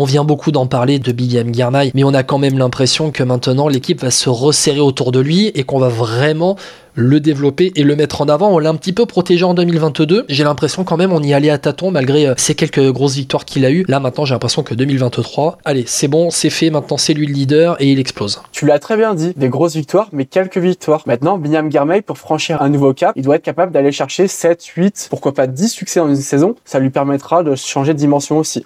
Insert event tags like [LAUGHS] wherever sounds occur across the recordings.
On vient beaucoup d'en parler de William Girmay, mais on a quand même l'impression que maintenant l'équipe va se resserrer autour de lui et qu'on va vraiment le développer et le mettre en avant. On l'a un petit peu protégé en 2022. J'ai l'impression quand même on y allait à tâtons malgré euh, ces quelques grosses victoires qu'il a eues. Là maintenant j'ai l'impression que 2023, allez c'est bon, c'est fait, maintenant c'est lui le leader et il explose. Tu l'as très bien dit, des grosses victoires mais quelques victoires. Maintenant Binyam Garmay pour franchir un nouveau cap, il doit être capable d'aller chercher 7, 8, pourquoi pas 10 succès dans une saison. Ça lui permettra de changer de dimension aussi.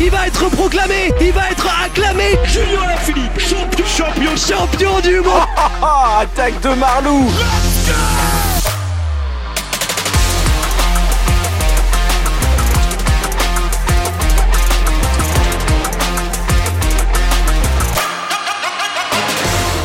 Il va être proclamé, il va être acclamé. Julien Lafilippe, champion, champion, champion du monde. [LAUGHS] Attaque de Marlou.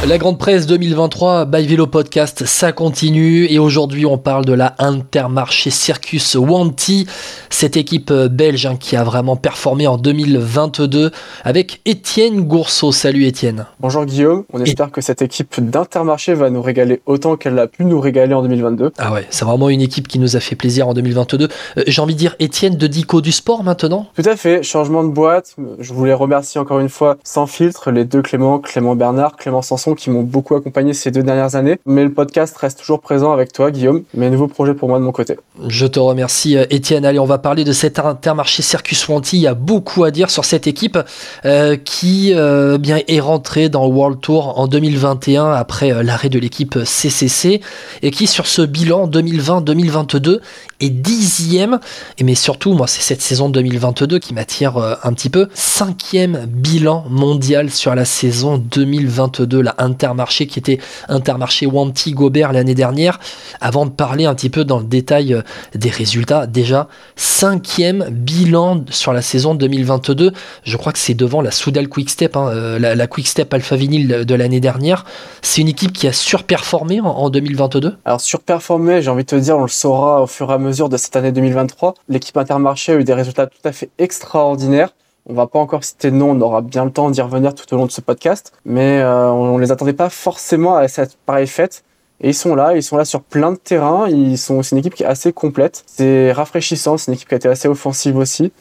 La grande presse 2023 by Vélo Podcast, ça continue et aujourd'hui on parle de la Intermarché Circus Wanty, cette équipe euh, belge hein, qui a vraiment performé en 2022 avec Étienne Gourceau. Salut Étienne. Bonjour Guillaume, on espère que cette équipe d'Intermarché va nous régaler autant qu'elle a pu nous régaler en 2022. Ah ouais, c'est vraiment une équipe qui nous a fait plaisir en 2022. Euh, j'ai envie de dire Étienne de Dico du sport maintenant? Tout à fait, changement de boîte. Je voulais remercier encore une fois sans filtre les deux Clément, Clément Bernard, Clément Sanson qui m'ont beaucoup accompagné ces deux dernières années. Mais le podcast reste toujours présent avec toi, Guillaume. Mes nouveaux projets pour moi de mon côté. Je te remercie, euh, Étienne. Allez, on va parler de cet intermarché Circus Wanty. Il y a beaucoup à dire sur cette équipe euh, qui euh, bien est rentrée dans World Tour en 2021 après l'arrêt de l'équipe CCC et qui sur ce bilan 2020-2022 est dixième. Et mais surtout, moi, c'est cette saison 2022 qui m'attire un petit peu. Cinquième bilan mondial sur la saison 2022, la Intermarché qui était Intermarché Wanty Gobert l'année dernière. Avant de parler un petit peu dans le détail euh, des résultats, déjà cinquième bilan sur la saison 2022. Je crois que c'est devant la Soudal Quickstep, hein, euh, la, la Quickstep Alpha Vinyl de l'année dernière. C'est une équipe qui a surperformé en, 2022. Alors surperformé, j'ai envie de te dire, on le saura au fur et à mesure de cette année 2023. L'équipe Intermarché a eu des résultats tout à fait extraordinaires. On va pas encore citer de nom, on aura bien le temps d'y revenir tout au long de ce podcast, mais euh, on, ne les attendait pas forcément à cette pareille fête. Et ils sont là, ils sont là sur plein de terrains, ils sont, c'est une équipe qui est assez complète, c'est rafraîchissant, c'est une équipe qui a été assez offensive aussi.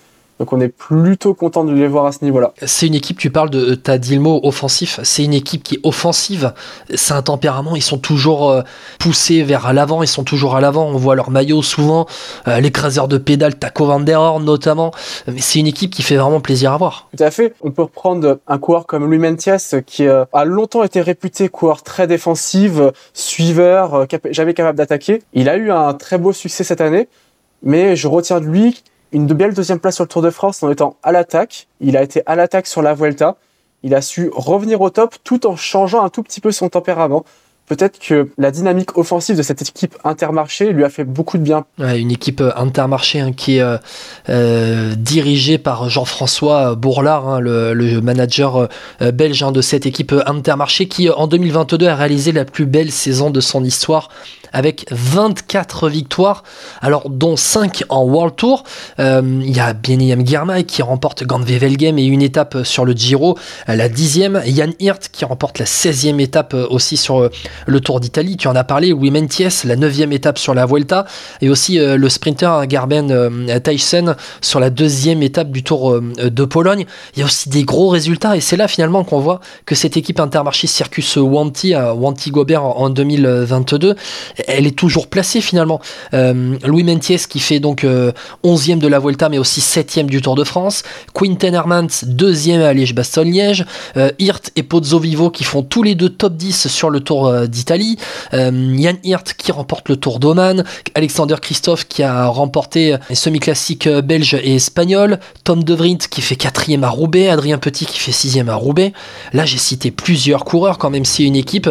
Donc on est plutôt content de les voir à ce niveau-là. C'est une équipe, tu parles de, t'as dit le mot offensif, c'est une équipe qui est offensive, c'est un tempérament, ils sont toujours euh, poussés vers l'avant, ils sont toujours à l'avant, on voit leur maillot souvent, euh, l'écraseur de pédale, Taco Van Der Horn notamment, mais c'est une équipe qui fait vraiment plaisir à voir. Tout à fait, on peut reprendre un coureur comme Louis Mentias qui euh, a longtemps été réputé coureur très défensif, suiveur, jamais capable d'attaquer. Il a eu un très beau succès cette année, mais je retiens de lui une belle deuxième place sur le Tour de France en étant à l'attaque. Il a été à l'attaque sur la Vuelta. Il a su revenir au top tout en changeant un tout petit peu son tempérament peut-être que la dynamique offensive de cette équipe Intermarché lui a fait beaucoup de bien. une équipe euh, Intermarché hein, qui est euh, euh, dirigée par Jean-François Bourlard, hein, le, manager belge hein, de cette équipe Intermarché, qui en 2022 a réalisé la plus belle saison de son histoire avec 24 victoires, alors dont 5 en World Tour. Il y a Bieniam Girmay qui remporte Gand-Wevelgem et une étape sur le Giro, la dixième. Yann Hirt qui remporte la 16e étape aussi sur le Tour d'Italie, tu en as parlé, Wimentiès, la neuvième étape sur la Vuelta, et aussi euh, le sprinter Garben euh, Tyson sur la deuxième étape du Tour euh, de Pologne. Il y a aussi des gros résultats, et c'est là finalement qu'on voit que cette équipe Intermarché Circus Wanty, Wanty Gobert en 2022, elle est toujours placée finalement. Louis Mentiès qui fait donc 11e de la Vuelta, mais aussi 7e du Tour de France. Quinten Hermans, deuxième à Liège-Bastogne-Liège. Hirt et Pozzo Vivo qui font tous les deux top 10 sur le Tour d'Italie, euh, Yann Hirt qui remporte le Tour d'Oman, Alexander Christophe qui a remporté les semi-classiques euh, belges et espagnols, Tom De Vrint qui fait quatrième à Roubaix, Adrien Petit qui fait sixième à Roubaix. Là, j'ai cité plusieurs coureurs quand même, c'est une équipe,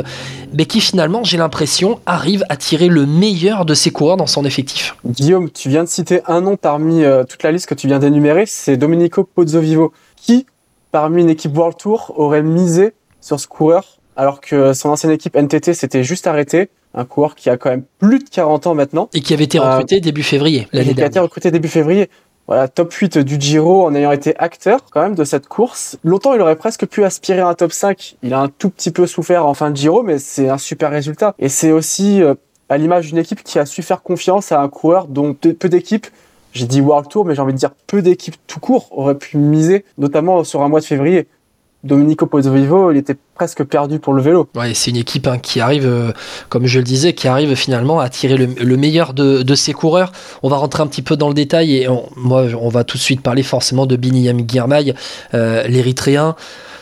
mais qui finalement, j'ai l'impression, arrive à tirer le meilleur de ses coureurs dans son effectif. Guillaume, tu viens de citer un nom parmi euh, toute la liste que tu viens d'énumérer, c'est Domenico Pozzovivo, qui, parmi une équipe World Tour, aurait misé sur ce coureur alors que son ancienne équipe NTT s'était juste arrêtée? Un coureur qui a quand même plus de 40 ans maintenant. Et qui avait été recruté euh, début février l'année dernière. Qui a été recruté début février. Voilà, top 8 du Giro en ayant été acteur quand même de cette course. Longtemps, il aurait presque pu aspirer à un top 5. Il a un tout petit peu souffert en fin de Giro, mais c'est un super résultat. Et c'est aussi euh, à l'image d'une équipe qui a su faire confiance à un coureur dont peu d'équipes j'ai dit World Tour, mais j'ai envie de dire peu d'équipes tout court auraient pu miser, notamment sur un mois de février. Domenico Pozzovivo, il était presque perdu pour le vélo. Ouais, c'est une équipe hein, qui arrive, euh, comme je le disais, qui arrive finalement à tirer le, le meilleur de, ses coureurs. On va rentrer un petit peu dans le détail et on, moi, on va tout de suite parler forcément de Biniam Girmay, euh, l'Érythréen.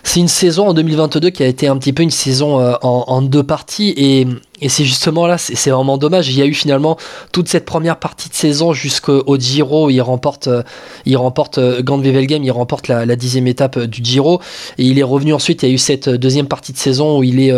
C'est une saison en 2022 qui a été un petit peu une saison euh, en, deux parties et et c'est justement là, c'est vraiment dommage. Il y a eu finalement toute cette première partie de saison jusqu'au Giro il remporte, euh, il remporte euh, Gand Wevelgem, il remporte la, dixième étape euh, du Giro. Et il est revenu ensuite. Il y a eu cette deuxième partie de saison où il est,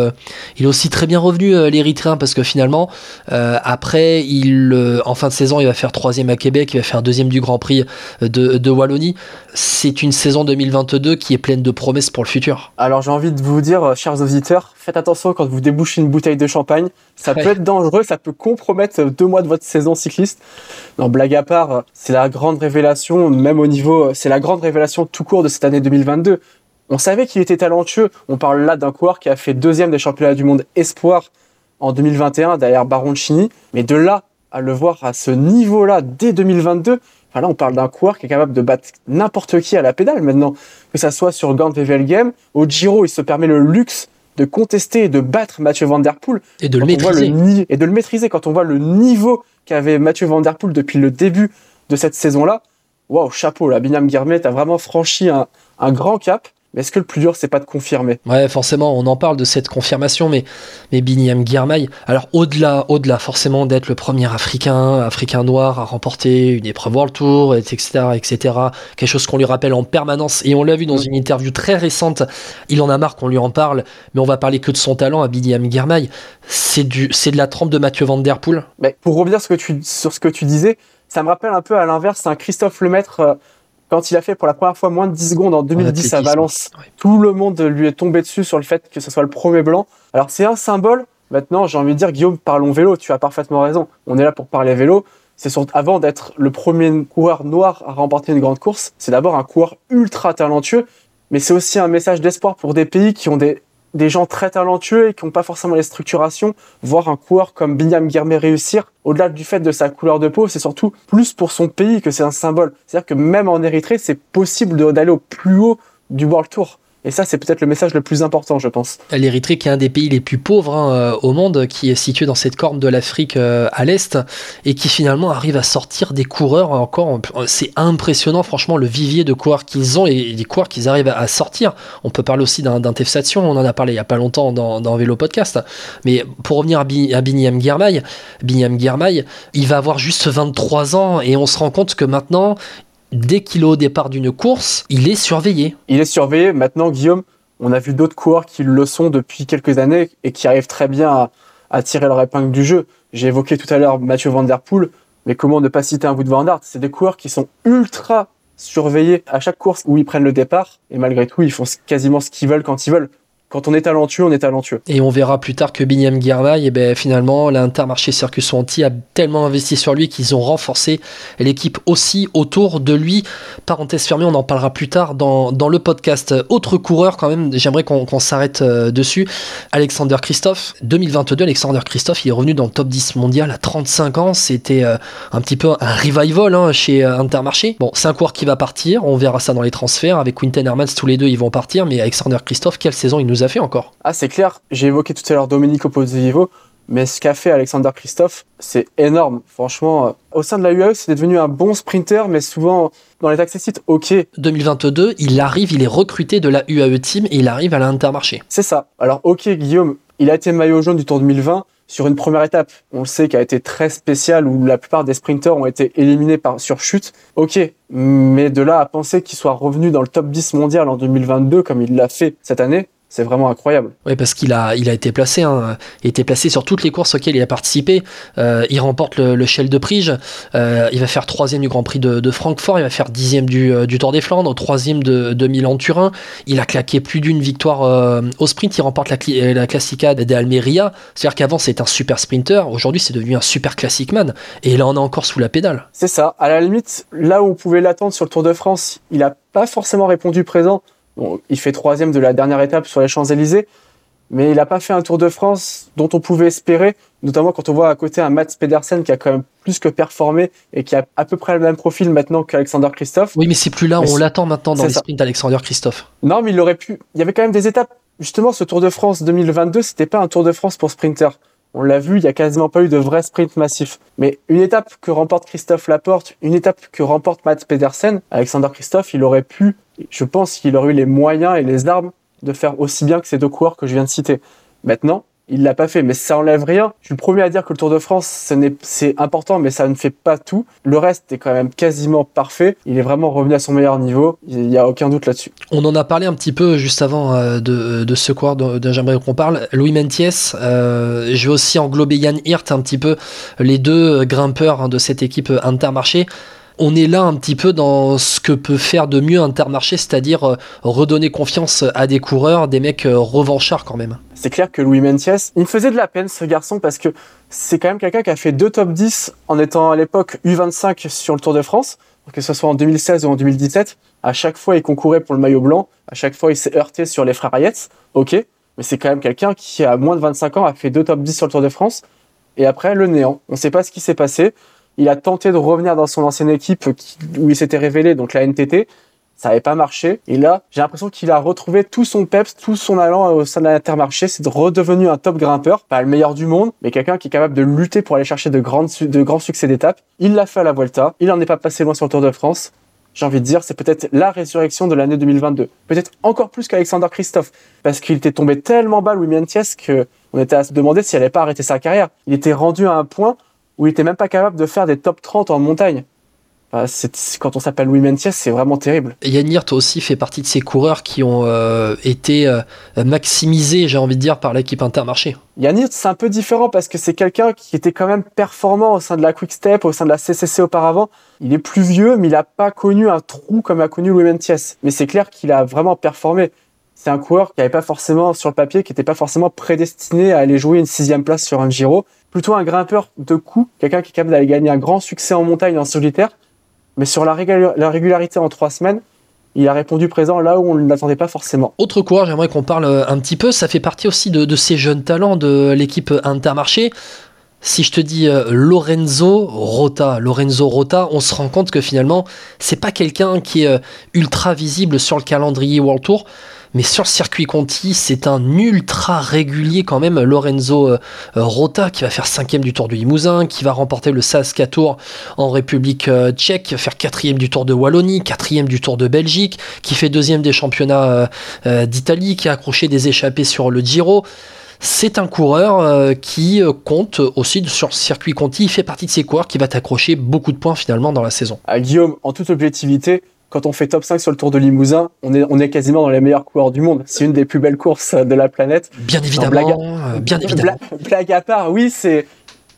il est aussi très bien revenu l'Érythréen parce que finalement, euh, après, il, en fin de saison, il va faire troisième à Québec, il va faire deuxième du Grand Prix de Wallonie. C'est une saison 2022 qui est pleine de promesses pour le futur. Alors j'ai envie de vous dire, chers auditeurs, faites attention quand vous débouchez une bouteille de champagne ça ouais. peut être dangereux, ça peut compromettre deux mois de votre saison cycliste. Non, blague à part, c'est la grande révélation, même au niveau, c'est la grande révélation tout court de cette année 2022. On savait qu'il était talentueux. On parle là d'un coureur qui a fait deuxième des championnats du monde espoir en 2021 derrière Baroncini. Mais de là à le voir à ce niveau-là dès 2022, enfin là on parle d'un coureur qui est capable de battre n'importe qui à la pédale maintenant. Que ça soit sur Gand Wevelgem, au Giro il se permet le luxe de contester et de battre Mathieu Van Der Poel et de le maîtriser le, et de le maîtriser quand on voit le niveau qu'avait Mathieu Van Der Poel depuis le début de cette saison-là. Waouh, chapeau là, Binam Guermet a vraiment franchi un, un grand cap. Mais est-ce que le plus dur, c'est pas de confirmer? Ouais, forcément, on en parle de cette confirmation, mais, mais Biniam Girmay, alors au-delà, au-delà forcément d'être le premier africain, africain noir à remporter une épreuve World Tour, etc., etc., quelque chose qu'on lui rappelle en permanence, et on l'a vu dans une interview très récente, il en a marre qu'on lui en parle, mais on va parler que de son talent à Biniam Girmay, c'est du, c'est de la trempe de Mathieu Van Der Poel? Mais pour revenir sur ce que tu, sur ce que tu disais, ça me rappelle un peu à l'inverse un Christophe Lemaître euh, quand il a fait pour la première fois moins de 10 secondes en 2010 à Valence, ouais. tout le monde lui est tombé dessus sur le fait que ce soit le premier blanc. Alors c'est un symbole. Maintenant, j'ai envie de dire, Guillaume, parlons vélo. Tu as parfaitement raison. On est là pour parler vélo. C'est avant d'être le premier coureur noir à remporter une grande course. C'est d'abord un coureur ultra talentueux, mais c'est aussi un message d'espoir pour des pays qui ont des des gens très talentueux et qui n'ont pas forcément les structurations, voir un coureur comme Binyam Guermé réussir, au-delà du fait de sa couleur de peau, c'est surtout plus pour son pays que c'est un symbole. C'est-à-dire que même en Érythrée, c'est possible d'aller au plus haut du World Tour. Et ça, c'est peut-être le message le plus important, je pense. L'Érythrée, qui est un des pays les plus pauvres hein, au monde, qui est situé dans cette corne de l'Afrique euh, à l'est, et qui finalement arrive à sortir des coureurs encore. C'est impressionnant, franchement, le vivier de coureurs qu'ils ont et des coureurs qu'ils arrivent à sortir. On peut parler aussi d'un Tefsation, on en a parlé il y a pas longtemps dans, dans Vélo Podcast. Mais pour revenir à, à Binyam Girmay, Binyam il va avoir juste 23 ans et on se rend compte que maintenant, dès qu'il est au départ d'une course, il est surveillé. Il est surveillé. Maintenant, Guillaume, on a vu d'autres coureurs qui le sont depuis quelques années et qui arrivent très bien à, tirer leur épingle du jeu. J'ai évoqué tout à l'heure Mathieu Van Der Poel, mais comment ne pas citer un Wout Van Aert? C'est des coureurs qui sont ultra surveillés à chaque course où ils prennent le départ et malgré tout, ils font quasiment ce qu'ils veulent quand ils veulent quand on est talentueux, on est talentueux. Et on verra plus tard que Binyam Girmay, et ben finalement, l'Intermarché Circus Anti a tellement investi sur lui qu'ils ont renforcé l'équipe aussi autour de lui. Parenthèse fermée, on en parlera plus tard dans, dans le podcast. Autre coureur, quand même, j'aimerais qu'on qu s'arrête euh, dessus. Alexander Christophe. 2022, Alexander Christophe, il est revenu dans le top 10 mondial à 35 ans. C'était euh, un petit peu un revival hein, chez euh, Intermarché. Bon, c'est un coureur qui va partir. On verra ça dans les transferts. Avec Quinten Hermans, tous les deux, ils vont partir. Mais Alexander Christophe, quelle saison il nous a fait encore. Ah, c'est clair. J'ai évoqué tout à l'heure Domenico Pozzovivo, mais ce qu'a fait Alexander Christophe, c'est énorme. Franchement, au sein de la UAE, c'est devenu un bon sprinter, mais souvent dans les accessites, ok. 2022, il arrive, il est recruté de la UAE Team et il arrive à l'Intermarché. C'est ça. Alors, ok, Guillaume, il a été maillot jaune du Tour 2020 sur une première étape, on le sait, qui a été très spéciale, où la plupart des sprinters ont été éliminés par, sur chute. Ok, mais de là à penser qu'il soit revenu dans le top 10 mondial en 2022, comme il l'a fait cette année, c'est vraiment incroyable. Oui, parce qu'il a, il a été placé, hein, il a été placé sur toutes les courses auxquelles il a participé. Euh, il remporte le, le Shell de Prige. Euh, il va faire troisième du Grand Prix de, de Francfort. Il va faire dixième du, du Tour des Flandres, troisième de, de Milan-Turin. Il a claqué plus d'une victoire euh, au sprint. Il remporte la, la Classica d'Almeria. C'est-à-dire qu'avant c'était un super sprinter. Aujourd'hui, c'est devenu un super classic man. Et là, on est encore sous la pédale. C'est ça. À la limite, là où on pouvait l'attendre sur le Tour de France, il a pas forcément répondu présent. Bon, il fait troisième de la dernière étape sur les Champs-Élysées, mais il n'a pas fait un Tour de France dont on pouvait espérer Notamment quand on voit à côté un Mats Pedersen qui a quand même plus que performé et qui a à peu près le même profil maintenant qu'Alexander Christophe. Oui, mais c'est plus là, Mais on l'attend maintenant dans les sprints Alexander Christophe. Non, mais il aurait pu. Il y avait quand même des étapes. Justement, ce Tour de France 2022, c'était pas un Tour de France pour sprinter. On l'a vu, il y a quasiment pas eu de vrai sprint massif. Mais une étape que remporte Christophe Laporte, une étape que remporte Mats Pedersen, Alexander Christophe, il aurait pu, je pense qu'il aurait eu les moyens et les armes de faire aussi bien que ces deux coureurs que je viens de citer. Maintenant, il l'a pas fait, mais ça enlève rien. Je suis le premier à dire que le Tour de France, c'est important, mais ça ne fait pas tout. Le reste est quand même quasiment parfait. Il est vraiment revenu à son meilleur niveau. Il n'y a aucun doute là-dessus. On en a parlé un petit peu juste avant euh, de, ce coureur dont j'aimerais qu'on parle. Louis Mentiès, euh, je vais aussi englober Yann Hirt un petit peu, les deux grimpeurs hein, de cette équipe Intermarché. On est là un petit peu dans ce que peut faire de mieux Intermarché, c'est-à-dire euh, redonner confiance à des coureurs, des mecs euh, revanchards quand même. C'est clair que Louis Mentiès, il me faisait de la peine ce garçon parce que c'est quand même quelqu'un qui a fait deux top 10 en étant à l'époque U25 sur le Tour de France, que ce soit en 2016 ou en 2017. À chaque fois, il concourait pour le maillot blanc. À chaque fois, il s'est heurté sur les frères Yates. Ok. Mais c'est quand même quelqu'un qui, à moins de 25 ans, a fait deux top 10 sur le Tour de France. Et après, le néant. On ne sait pas ce qui s'est passé. Il a tenté de revenir dans son ancienne équipe qui- où il s'était révélé, donc la NTT. Ça n'avait pas marché. Et là, j'ai l'impression qu'il a retrouvé tout son peps, tout son allant au sein de l'Intermarché. C'est redevenu un top grimpeur, pas le meilleur du monde, mais quelqu'un qui est capable de lutter pour aller chercher de, grands succès d'étape. Il l'a fait à la Vuelta. Il n'en est pas passé loin sur le Tour de France. J'ai envie de dire, c'est peut-être la résurrection de l'année 2022. Peut-être encore plus qu'Alexander Christophe. Parce qu'il était tombé tellement bas, Louis Mientiès, que on était à se demander s'il n'allait pas arrêter sa carrière. Il était rendu à un point où il était même pas capable de faire des top 30 en montagne. Enfin, c'est- quand on s'appelle Louis Mentiès, c'est vraiment terrible. Yann Hirt aussi fait partie de ces coureurs qui ont euh, été euh, maximisés, j'ai envie de dire, par l'équipe Intermarché. Yannick, c'est un peu différent parce que c'est quelqu'un qui était quand même performant au sein de la Quick Step, au sein de la CCC auparavant. Il est plus vieux, mais il n'a pas connu un trou comme a connu Louis Mentiès. Mais c'est clair qu'il a vraiment performé. C'est un coureur qui n'avait pas forcément, sur le papier, qui n'était pas forcément prédestiné à aller jouer une sixième place sur un Giro. Plutôt un grimpeur de coups, quelqu'un qui est capable d'aller gagner un grand succès en montagne en solitaire. Mais sur la, régula- la régularité en trois semaines, il a répondu présent là où on ne l'attendait pas forcément. Autre coureur, j'aimerais qu'on parle euh, un petit peu. Ça fait partie aussi de, de ces jeunes talents de l'équipe Intermarché. Si je te dis euh, Lorenzo Rota, Lorenzo Rota, on se rend compte que finalement, c'est pas quelqu'un qui est euh, ultra visible sur le calendrier World Tour, mais sur circuit Conti, c'est un ultra régulier quand même. Lorenzo euh, euh, Rota qui va faire cinquième du Tour du Limousin, qui va remporter le Saska Tour en République euh, tchèque, faire quatrième du Tour de Wallonie, quatrième du Tour de Belgique, qui fait deuxième des championnats d'Italie, qui a accroché des échappées sur le Giro. C'est un coureur qui compte aussi sur circuit Conti. Il fait partie de ces coureurs qui va t'accrocher beaucoup de points finalement dans la saison. à Guillaume, en toute objectivité, quand on fait top 5 sur le Tour de Limousin, on est, on est quasiment dans les meilleurs coureurs du monde. C'est une des plus belles courses de la planète. Bien évidemment, blague euh, bien évidemment. Bla- blague à part, oui, c'est.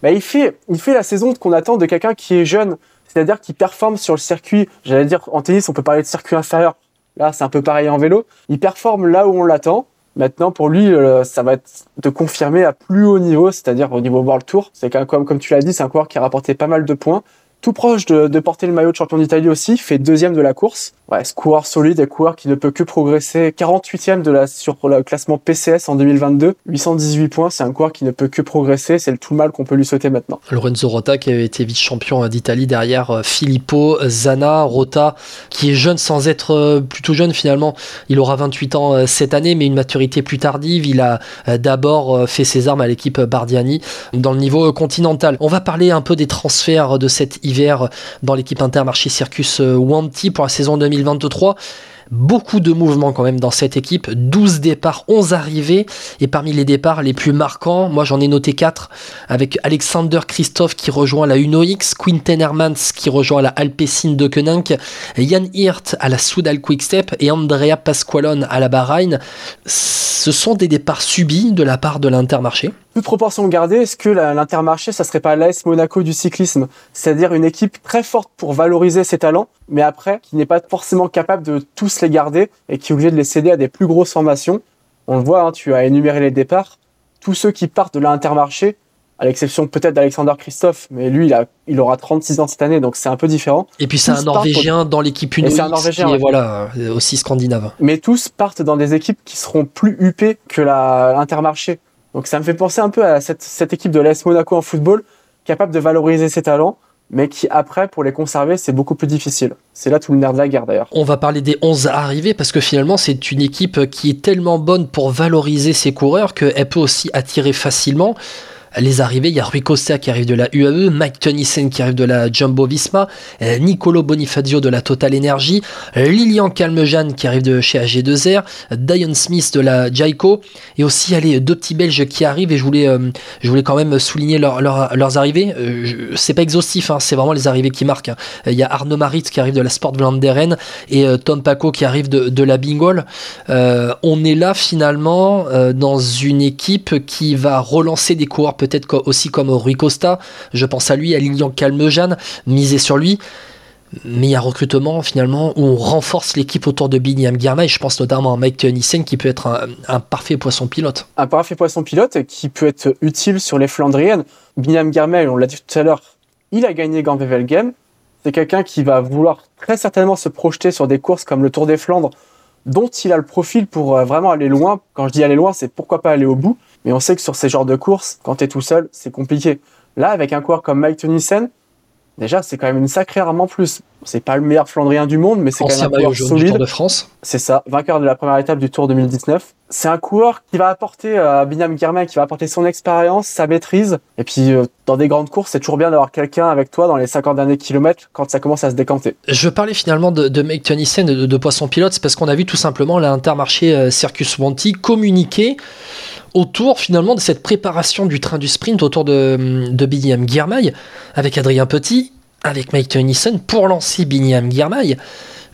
Bah, il, fait, il fait la saison qu'on attend de quelqu'un qui est jeune, c'est-à-dire qui performe sur le circuit. J'allais dire, en tennis, on peut parler de circuit inférieur. Là, c'est un peu pareil en vélo. Il performe là où on l'attend. Maintenant, pour lui, euh, ça va être de confirmer à plus haut niveau, c'est-à-dire au niveau World Tour. C'est qu'un- comme, comme tu l'as dit, c'est un coureur qui a rapporté pas mal de points. Tout proche de, porter le maillot de champion d'Italie aussi, fait deuxième de la course. Ouais, ce coureur solide et coureur qui ne peut que progresser. 48e de la, sur le classement PCS en 2022. 818 points, c'est un coureur qui ne peut que progresser. C'est le tout mal qu'on peut lui souhaiter maintenant. Lorenzo Rota qui avait été vice-champion d'Italie derrière euh, Filippo, Zana, Rota qui est jeune sans être euh, plutôt jeune finalement. Il aura 28 ans euh, cette année mais une maturité plus tardive. Il a euh, d'abord euh, fait ses armes à l'équipe Bardiani dans le niveau euh, continental. On va parler un peu des transferts de cet dans l'équipe Intermarché Circus euh, Wanty pour la saison 2023. Beaucoup de mouvements quand même dans cette équipe, 12 départs, 11 arrivées, et parmi les départs les plus marquants, moi j'en ai noté 4, avec Alexander Christophe qui rejoint la Uno X, Quinten Hermans qui rejoint la Alpecin de Koenig, Jan Hirt à la Soudal Quickstep et Andrea Pasqualone à la Bahreïn. Ce sont des départs subis de la part de l'Intermarché. Toute proportion gardée, est-ce que l'Intermarché, ça serait pas l'AS Monaco du cyclisme? C'est-à-dire une équipe très forte pour valoriser ses talents, mais après, qui n'est pas forcément capable de tous les garder et qui est obligé de les céder à des plus grosses formations. On le voit, hein, tu as énuméré les départs. Tous ceux qui partent de l'Intermarché, à l'exception peut-être d'Alexander Christophe, mais lui, il, a, il aura 36 ans cette année, donc c'est un peu différent. Et puis c'est un Norvégien dans l'équipe Uno c'est un Norvégien, voilà, euh, aussi scandinave. Mais tous partent dans des équipes qui seront plus huppées que l'Intermarché. Donc ça me fait penser un peu à cette, équipe de l'AS Monaco en football, capable de valoriser ses talents, mais qui après, pour les conserver, c'est beaucoup plus difficile. C'est là tout le nerf de la guerre d'ailleurs. On va parler des 11 arrivés parce que finalement c'est une équipe qui est tellement bonne pour valoriser ses coureurs qu'elle peut aussi attirer facilement les arrivées, il y a Rui Costa qui arrive de la UAE, Mike Tennyson qui arrive de la Jumbo Visma, euh, Nicolo Bonifazio de la Total Energy, Lilian Calmejean qui arrive de chez AG2R, Diane Smith de la Jaico, et aussi allez, deux petits Belges qui arrivent, et je voulais, euh, je voulais quand même souligner leurs arrivées. Euh, c'est pas exhaustif, hein, c'est vraiment les arrivées qui marquent. Hein. Il y a Arnaud Maritz qui arrive de la Sport Vlaanderen et Tom Paco qui arrive de, de la Bingol. on est là finalement dans une équipe qui va relancer des coureurs peut-être aussi comme Rui Costa, je pense à lui, à Lilian Calmejean, miser sur lui. Mais il y a un recrutement finalement où on renforce l'équipe autour de Binyam Girma et je pense notamment à Mike Nissen qui peut être un, parfait poisson pilote. Un parfait poisson pilote qui peut être utile sur les Flandriennes. Binyam Girma, on l'a dit tout à l'heure, il a gagné Gand-Wevel Game. C'est quelqu'un qui va vouloir très certainement se projeter sur des courses comme le Tour des Flandres dont il a le profil pour euh, vraiment aller loin. Quand je dis aller loin, c'est pourquoi pas aller au bout. Mais on sait que sur ces genres de courses, quand tu es tout seul, c'est compliqué. Là, avec un coureur comme Mike Tennyson, déjà, c'est quand même une sacrée arme en plus. C'est pas le meilleur Flandrien du monde, mais c'est quand même un coureur solide. Tour de France. C'est ça, vainqueur de la première étape du Tour 2019. C'est un coureur qui va apporter à euh, Binyam Girmay, qui va apporter son expérience, sa maîtrise. Et puis, euh, dans des grandes courses, c'est toujours bien d'avoir quelqu'un avec toi dans les 50 derniers kilomètres quand ça commence à se décanter. Je parlais finalement de, de Mike Tennyson, de, de, Poisson Pilote, parce qu'on a vu tout simplement l'Intermarché euh, Circus Wanty communiquer autour finalement de cette préparation du train du sprint autour de, de Binyam Girmay avec Adrien Petit, avec Mike Tennyson pour lancer Binyam Girmay.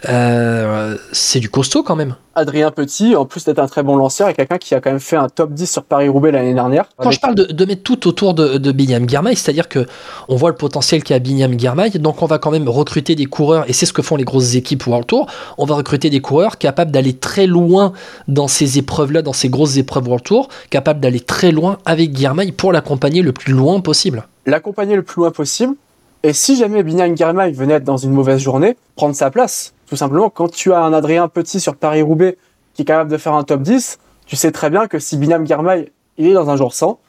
Euh, c'est du costaud quand même. Adrien Petit, en plus d'être un très bon lanceur, est quelqu'un qui a quand même fait un top 10 sur Paris-Roubaix l'année dernière. Quand je parle de, mettre tout autour de, de Binyam Girmay, c'est-à-dire que on voit le potentiel qu'a Binyam Girmay, donc on va quand même recruter des coureurs, et c'est ce que font les grosses équipes World Tour, on va recruter des coureurs capables d'aller très loin dans ces épreuves-là, dans ces grosses épreuves World Tour, capables d'aller très loin avec Girmay pour l'accompagner le plus loin possible. L'accompagner le plus loin possible, et si jamais Binyam Girmay venait être dans une mauvaise journée, prendre sa place. Tout simplement, quand tu as un Adrien Petit sur Paris-Roubaix qui est capable de faire un top 10, tu sais très bien que si Binam Girmay il est dans un jour sans,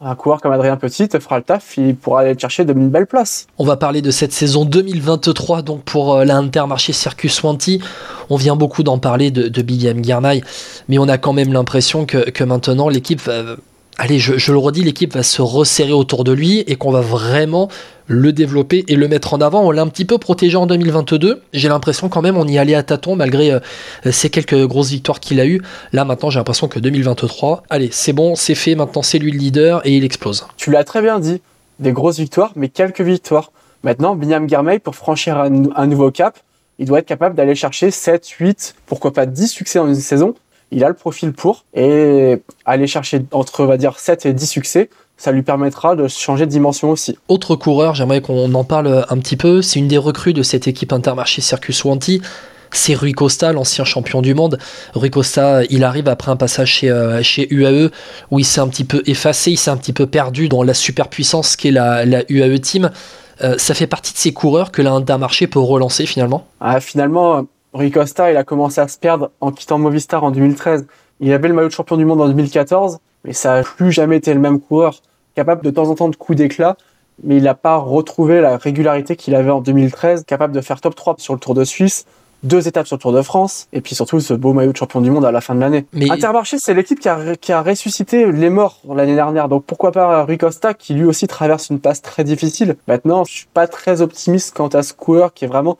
un coureur comme Adrien Petit te fera le taf, il pourra aller chercher de belles places. On va parler de cette saison 2023 donc pour euh, l'Intermarché Circus Wanty. On vient beaucoup d'en parler de, de Girmay, mais on a quand même l'impression que, que maintenant l'équipe va allez, je, le redis, l'équipe va se resserrer autour de lui et qu'on va vraiment le développer et le mettre en avant. On l'a un petit peu protégé en 2022. J'ai l'impression quand même on y allait à tâtons malgré euh, ces quelques grosses victoires qu'il a eues. Là maintenant j'ai l'impression que 2023, allez, c'est bon, c'est fait, maintenant c'est lui le leader et il explose. Tu l'as très bien dit, des grosses victoires, mais quelques victoires. Maintenant, Binyam Germay, pour franchir un, un nouveau cap, il doit être capable d'aller chercher 7, 8, pourquoi pas 10 succès dans une saison il a le profil pour et aller chercher entre on va dire 7 et 10 succès ça lui permettra de changer de dimension aussi. Autre coureur, j'aimerais qu'on en parle un petit peu, c'est une des recrues de cette équipe Intermarché Circus Wanty, c'est Rui Costa, l'ancien champion du monde. Rui Costa, il arrive après un passage chez, euh, chez UAE où il s'est un petit peu effacé, il s'est un petit peu perdu dans la superpuissance qu'est la, la UAE Team. Euh, ça fait partie de ces coureurs que l'Intermarché peut relancer finalement? Ah, Finalement, Rui Costa, il a commencé à se perdre en quittant Movistar en 2013. Il avait le maillot de champion du monde en 2014, mais ça n'a plus jamais été le même coureur, capable de temps en temps de coups d'éclat, mais il n'a pas retrouvé la régularité qu'il avait en 2013, capable de faire top 3 sur le Tour de Suisse, deux étapes sur le Tour de France, et puis surtout ce beau maillot de champion du monde à la fin de l'année. Mais... Intermarché, c'est l'équipe qui a, qui a ressuscité les morts l'année dernière, donc pourquoi pas Rui Costa, qui lui aussi traverse une passe très difficile. Maintenant, je suis pas très optimiste quant à ce coureur qui est vraiment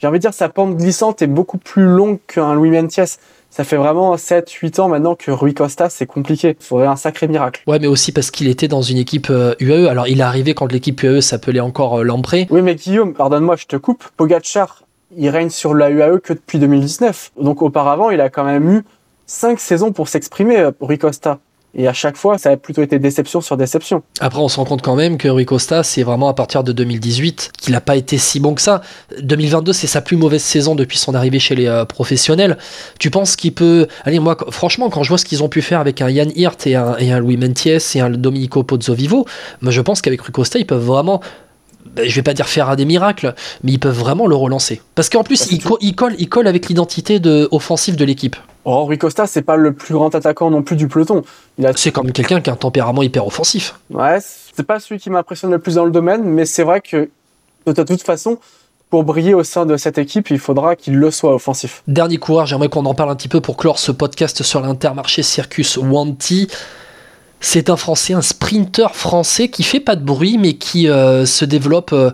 j'ai envie de dire, sa pente glissante est beaucoup plus longue qu'un Louis Mentiès. Ça fait vraiment 7-8 ans maintenant que Rui Costa, c'est compliqué. Il faudrait un sacré miracle. Ouais, mais aussi parce qu'il était dans une équipe UAE. Euh, Alors, il est arrivé quand l'équipe UAE s'appelait encore euh, Lampré. Oui, mais Guillaume, pardonne-moi, je te coupe. Pogacar, il règne sur la UAE que depuis 2019. Donc, auparavant, il a quand même eu 5 saisons pour s'exprimer, euh, Rui Costa. Et à chaque fois, ça a plutôt été déception sur déception. Après, on se rend compte quand même que Rui Costa, c'est vraiment à partir de 2018 qu'il n'a pas été si bon que ça. 2022, c'est sa plus mauvaise saison depuis son arrivée chez les euh, professionnels. Tu penses qu'il peut. Allez, moi, franchement, quand je vois ce qu'ils ont pu faire avec un Yann Hirt et un, et un Louis Mentiès et un Domenico Pozzovivo, moi, je pense qu'avec Rui Costa, ils peuvent vraiment ben, je vais pas dire faire des miracles, mais ils peuvent vraiment le relancer. Parce qu'en plus, il, colle, il colle avec l'identité de, offensive de l'équipe. Oh, Rui Costa, c'est pas le plus grand attaquant non plus du peloton. A... C'est quand même quelqu'un qui a un tempérament hyper offensif. Ouais, c'est pas celui qui m'impressionne le plus dans le domaine, mais c'est vrai que de toute façon, pour briller au sein de cette équipe, il faudra qu'il le soit offensif. Dernier coureur, j'aimerais qu'on en parle un petit peu pour clore ce podcast sur l'intermarché Circus Wanty. C'est un Français, un sprinter français qui fait pas de bruit, mais qui euh, se développe euh,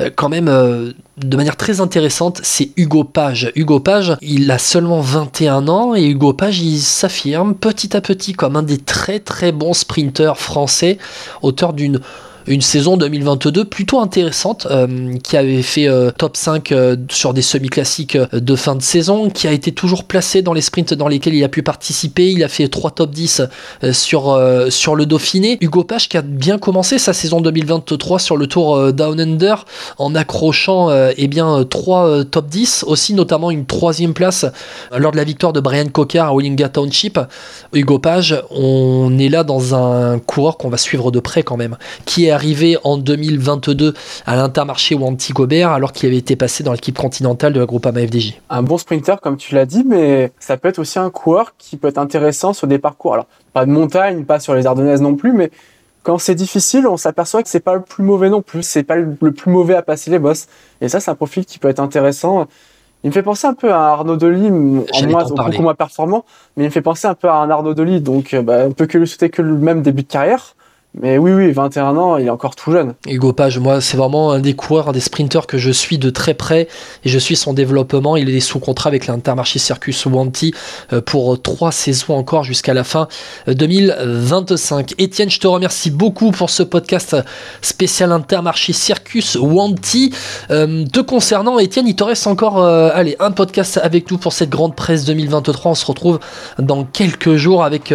euh, quand même de manière très intéressante. C'est Hugo Page. Hugo Page, il a seulement 21 ans et Hugo Page, il s'affirme petit à petit comme un des très très bons sprinters français, auteur d'une une saison 2022 plutôt intéressante, euh, qui avait fait euh, top 5 euh, sur des semi-classiques de fin de saison, qui a été toujours placé dans les sprints dans lesquels il a pu participer. Il a fait 3 top 10 sur, sur le Dauphiné. Hugo Page qui a bien commencé sa saison 2023 sur le Tour Down Under en accrochant eh bien 3 top 10, aussi notamment une troisième place lors de la victoire de Brian Cocker à Willinga Township. Hugo Page, on est là dans un coureur qu'on va suivre de près quand même, qui est arrivé en 2022 à l'Intermarché ou Antigobert alors qu'il avait été passé dans l'équipe continentale de la Groupama FDJ. Un bon sprinter comme tu l'as dit, mais ça peut être aussi un coureur qui peut être intéressant sur des parcours. Alors pas de montagne, pas sur les Ardennaises non plus, mais quand c'est difficile, on s'aperçoit que c'est pas le plus mauvais non plus. C'est pas le plus mauvais à passer les bosses. Et ça, c'est un profil qui peut être intéressant. Il me fait penser un peu à Arnaud Delis, en moins, beaucoup moins performant, mais il me fait penser un peu à un Arnaud Delis, donc euh, bah, on peut que lui souhaiter que le même début de carrière. Mais oui, oui, 21 ans, il est encore tout jeune. Hugo Page, moi, c'est vraiment un des coureurs, un des sprinteurs que je suis de très près et je suis son développement. Il est sous contrat avec l'Intermarché Circus Wanty euh, pour trois saisons encore jusqu'à la fin 2025. Euh, Étienne, je te remercie beaucoup pour ce podcast spécial Intermarché Circus Wanty. Euh, te concernant, Étienne, il te reste encore allez, un podcast avec nous pour cette grande presse 2023. On se retrouve dans quelques jours avec,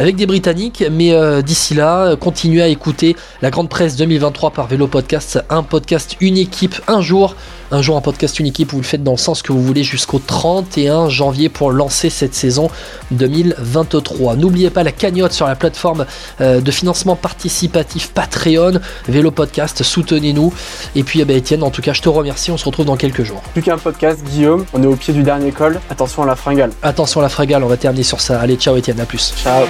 avec des Britanniques, mais d'ici là, continuez à écouter la Grande Presse 2023 par Vélo Podcast, un podcast, une équipe, un jour un jour un podcast une équipe, vous le faites dans le sens que vous voulez jusqu'au 31 janvier pour lancer cette saison 2023. N'oubliez pas la cagnotte sur la plateforme euh, de financement participatif Patreon, Vélo Podcast, soutenez-nous. Et puis eh ben, Étienne, en tout cas je te remercie, on se retrouve dans quelques jours. Plus qu'un podcast, Guillaume, on est au pied du dernier col, attention à la fringale. Attention à la fringale, on va terminer sur ça. Allez, ciao Étienne, à plus. Ciao.